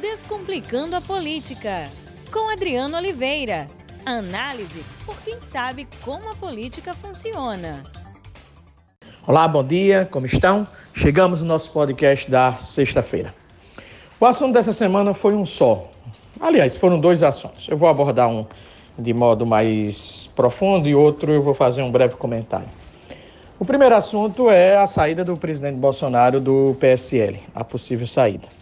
Descomplicando a Política, com Adriano Oliveira. Análise por quem sabe como a política funciona. Olá, bom dia, como estão? Chegamos no nosso podcast da sexta-feira. O assunto dessa semana foi um só. Aliás, foram dois assuntos. Eu vou abordar um de modo mais profundo e outro eu vou fazer um breve comentário. O primeiro assunto é a saída do presidente Bolsonaro do PSL, a possível saída.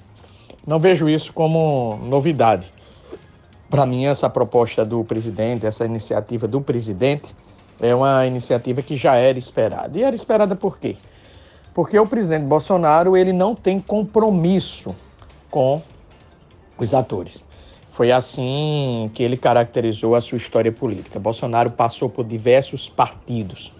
Não vejo isso como novidade. Para mim, essa proposta do presidente, essa iniciativa do presidente, é uma iniciativa que já era esperada. E era esperada por quê? Porque o presidente Bolsonaro ele não tem compromisso com os atores. Foi assim que ele caracterizou a sua história política. Bolsonaro passou por diversos partidos.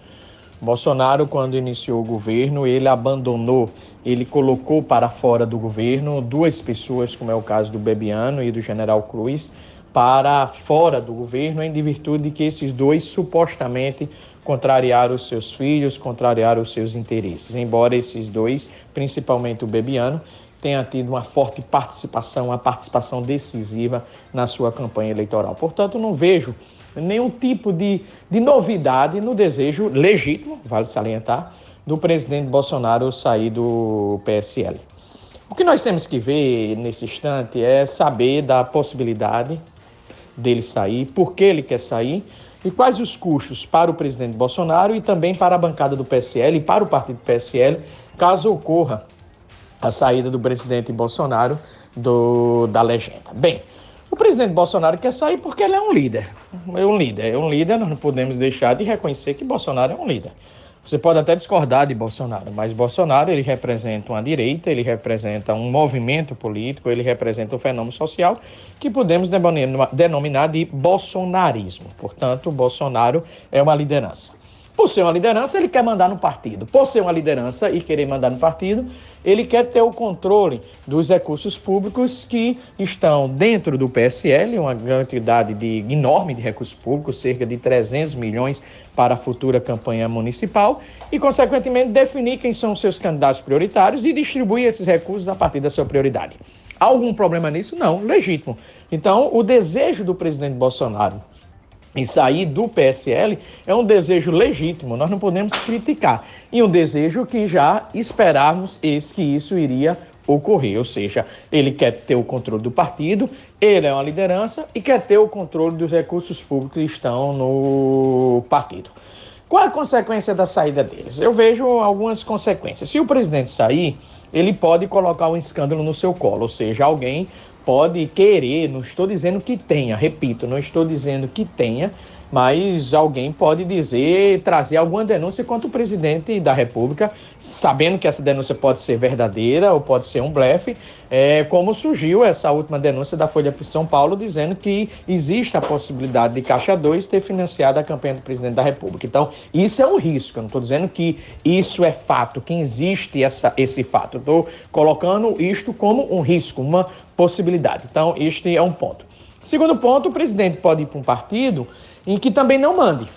Bolsonaro, quando iniciou o governo, ele abandonou, ele colocou para fora do governo duas pessoas, como é o caso do Bebiano e do General Cruz, para fora do governo, em virtude de que esses dois supostamente contrariaram os seus filhos, contrariaram os seus interesses. Embora esses dois, principalmente o Bebiano, tenha tido uma forte participação, uma participação decisiva na sua campanha eleitoral. Portanto, não vejo nenhum tipo de, de novidade no desejo legítimo, vale salientar, do presidente Bolsonaro sair do PSL. O que nós temos que ver nesse instante é saber da possibilidade dele sair, por que ele quer sair e quais os custos para o presidente Bolsonaro e também para a bancada do PSL e para o partido PSL, caso ocorra a saída do presidente Bolsonaro do, da legenda. Bem, o presidente Bolsonaro quer sair porque ele é um líder. É um líder, é um líder, nós não podemos deixar de reconhecer que Bolsonaro é um líder. Você pode até discordar de Bolsonaro, mas Bolsonaro ele representa uma direita, ele representa um movimento político, ele representa um fenômeno social que podemos denominar de bolsonarismo. Portanto, Bolsonaro é uma liderança. Por ser uma liderança, ele quer mandar no partido. Por ser uma liderança e querer mandar no partido, ele quer ter o controle dos recursos públicos que estão dentro do PSL, uma quantidade de, enorme de recursos públicos, cerca de 300 milhões para a futura campanha municipal, e, consequentemente, definir quem são os seus candidatos prioritários e distribuir esses recursos a partir da sua prioridade. Há algum problema nisso? Não, legítimo. Então, o desejo do presidente Bolsonaro em sair do PSL é um desejo legítimo, nós não podemos criticar. E um desejo que já esperávamos esse, que isso iria ocorrer, ou seja, ele quer ter o controle do partido, ele é uma liderança e quer ter o controle dos recursos públicos que estão no partido. Qual a consequência da saída deles? Eu vejo algumas consequências. Se o presidente sair, ele pode colocar um escândalo no seu colo, ou seja, alguém pode querer, não estou dizendo que tenha, repito, não estou dizendo que tenha, mas alguém pode dizer, trazer alguma denúncia contra o presidente da República, sabendo que essa denúncia pode ser verdadeira ou pode ser um blefe, é, como surgiu essa última denúncia da Folha de São Paulo, dizendo que existe a possibilidade de Caixa 2 ter financiado a campanha do presidente da República. Então, isso é um risco, eu não estou dizendo que isso é fato, que existe essa, esse fato, estou colocando isto como um risco, uma possibilidade. Então, este é um ponto. Segundo ponto, o presidente pode ir para um partido em que também não mande.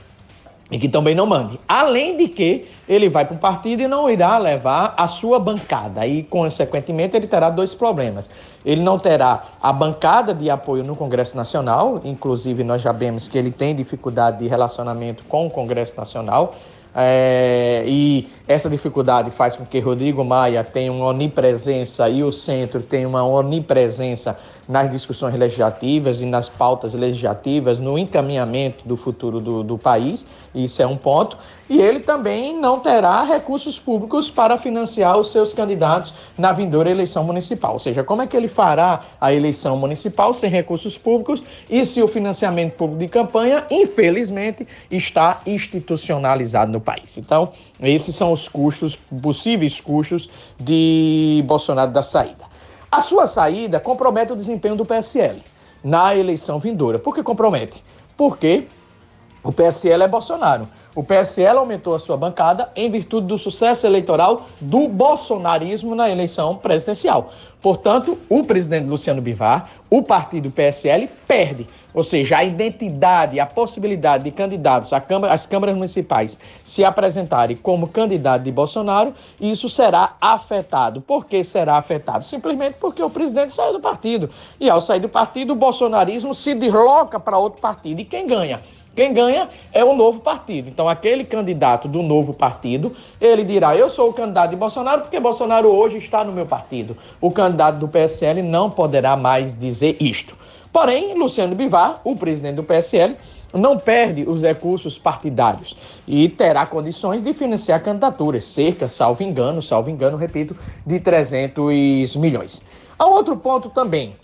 Em que também não mande. Além de que ele vai para um partido e não irá levar a sua bancada. E, consequentemente, ele terá dois problemas. Ele não terá a bancada de apoio no Congresso Nacional, inclusive nós já vemos que ele tem dificuldade de relacionamento com o Congresso Nacional. É, e essa dificuldade faz com que Rodrigo Maia tenha uma onipresença e o centro tenha uma onipresença nas discussões legislativas e nas pautas legislativas, no encaminhamento do futuro do, do país, isso é um ponto. E ele também não terá recursos públicos para financiar os seus candidatos na vindoura eleição municipal. Ou seja, como é que ele fará a eleição municipal sem recursos públicos e se o financiamento público de campanha, infelizmente, está institucionalizado no país? Então, esses são os custos, possíveis custos de Bolsonaro da saída. A sua saída compromete o desempenho do PSL na eleição vindoura. Por que compromete? Porque O PSL é Bolsonaro. O PSL aumentou a sua bancada em virtude do sucesso eleitoral do bolsonarismo na eleição presidencial. Portanto, o presidente Luciano Bivar, o partido PSL, perde. Ou seja, a identidade, a possibilidade de candidatos às câmaras municipais se apresentarem como candidato de Bolsonaro, isso será afetado. Por que será afetado? Simplesmente porque o presidente saiu do partido. E ao sair do partido, o bolsonarismo se desloca para outro partido. E quem ganha? Quem ganha é o novo partido. Então, aquele candidato do novo partido, ele dirá: Eu sou o candidato de Bolsonaro porque Bolsonaro hoje está no meu partido. O candidato do PSL não poderá mais dizer isto. Porém, Luciano Bivar, o presidente do PSL, não perde os recursos partidários e terá condições de financiar candidaturas, cerca, salvo engano, salvo engano, repito, de 300 milhões. Há outro ponto também.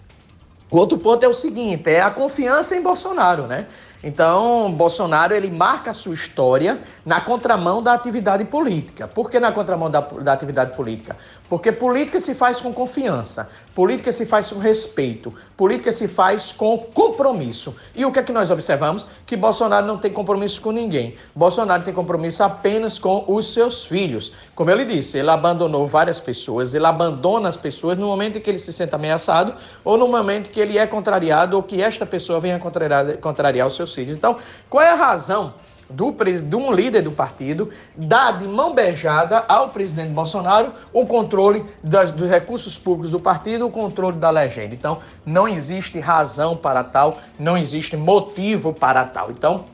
O outro ponto é o seguinte, é a confiança em Bolsonaro, né? Então, Bolsonaro ele marca a sua história na contramão da atividade política. Por que na contramão da, da atividade política? Porque política se faz com confiança, política se faz com respeito, política se faz com compromisso. E o que é que nós observamos? Que Bolsonaro não tem compromisso com ninguém. Bolsonaro tem compromisso apenas com os seus filhos. Como ele disse, ele abandonou várias pessoas, ele abandona as pessoas no momento em que ele se sente ameaçado ou no momento que ele é contrariado ou que esta pessoa venha contrariar, contrariar os seus filhos. Então, qual é a razão? do, de um líder do partido dar de mão beijada ao presidente Bolsonaro o controle das, dos recursos públicos do partido, o controle da legenda. Então, não existe razão para tal, não existe motivo para tal. Então,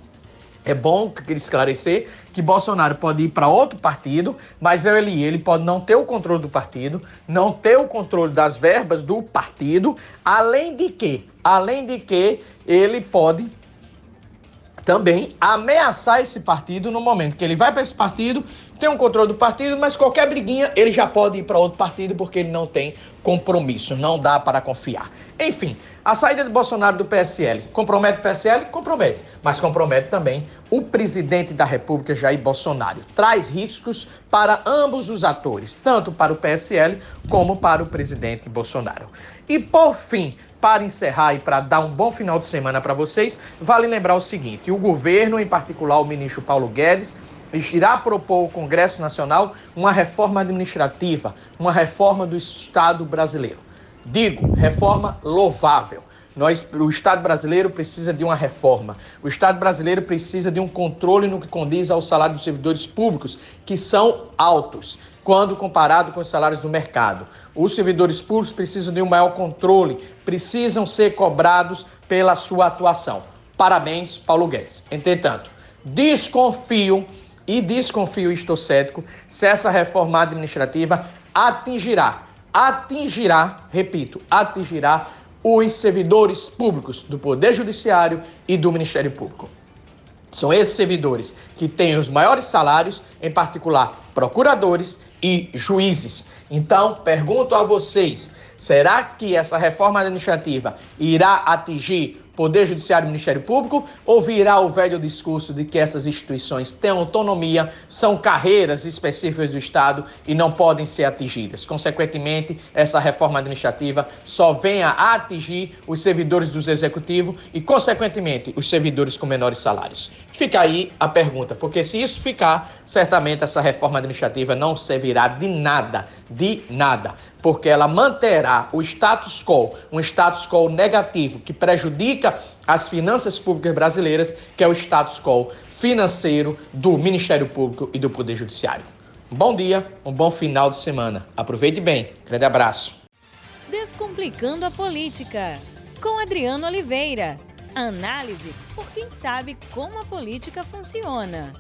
é bom esclarecer que Bolsonaro pode ir para outro partido, mas ele, ele pode não ter o controle do partido, não ter o controle das verbas do partido, além de que, além de que ele pode também ameaçar esse partido no momento que ele vai para esse partido, tem um controle do partido, mas qualquer briguinha ele já pode ir para outro partido porque ele não tem compromisso, não dá para confiar. Enfim, a saída de Bolsonaro do PSL compromete o PSL? Compromete, mas compromete também o presidente da República, Jair Bolsonaro. Traz riscos para ambos os atores, tanto para o PSL como para o presidente Bolsonaro. E por fim, para encerrar e para dar um bom final de semana para vocês, vale lembrar o seguinte: o governo, em particular o ministro Paulo Guedes, irá propor ao Congresso Nacional uma reforma administrativa, uma reforma do Estado brasileiro. Digo, reforma louvável. Nós, o Estado brasileiro precisa de uma reforma. O Estado brasileiro precisa de um controle no que condiz ao salário dos servidores públicos, que são altos quando comparado com os salários do mercado. Os servidores públicos precisam de um maior controle, precisam ser cobrados pela sua atuação. Parabéns, Paulo Guedes. Entretanto, desconfio e desconfio, estou cético, se essa reforma administrativa atingirá, atingirá, repito, atingirá os servidores públicos do Poder Judiciário e do Ministério Público. São esses servidores que têm os maiores salários, em particular procuradores e juízes. Então, pergunto a vocês: será que essa reforma administrativa irá atingir Poder Judiciário e Ministério Público, ou virá o velho discurso de que essas instituições têm autonomia, são carreiras específicas do Estado e não podem ser atingidas. Consequentemente, essa reforma administrativa só venha a atingir os servidores do Executivo e, consequentemente, os servidores com menores salários. Fica aí a pergunta, porque se isso ficar, certamente essa reforma administrativa não servirá de nada, de nada porque ela manterá o status quo, um status quo negativo que prejudica as finanças públicas brasileiras, que é o status quo financeiro do Ministério Público e do Poder Judiciário. Um bom dia, um bom final de semana. Aproveite bem. Grande abraço. Descomplicando a política com Adriano Oliveira. Análise por quem sabe como a política funciona.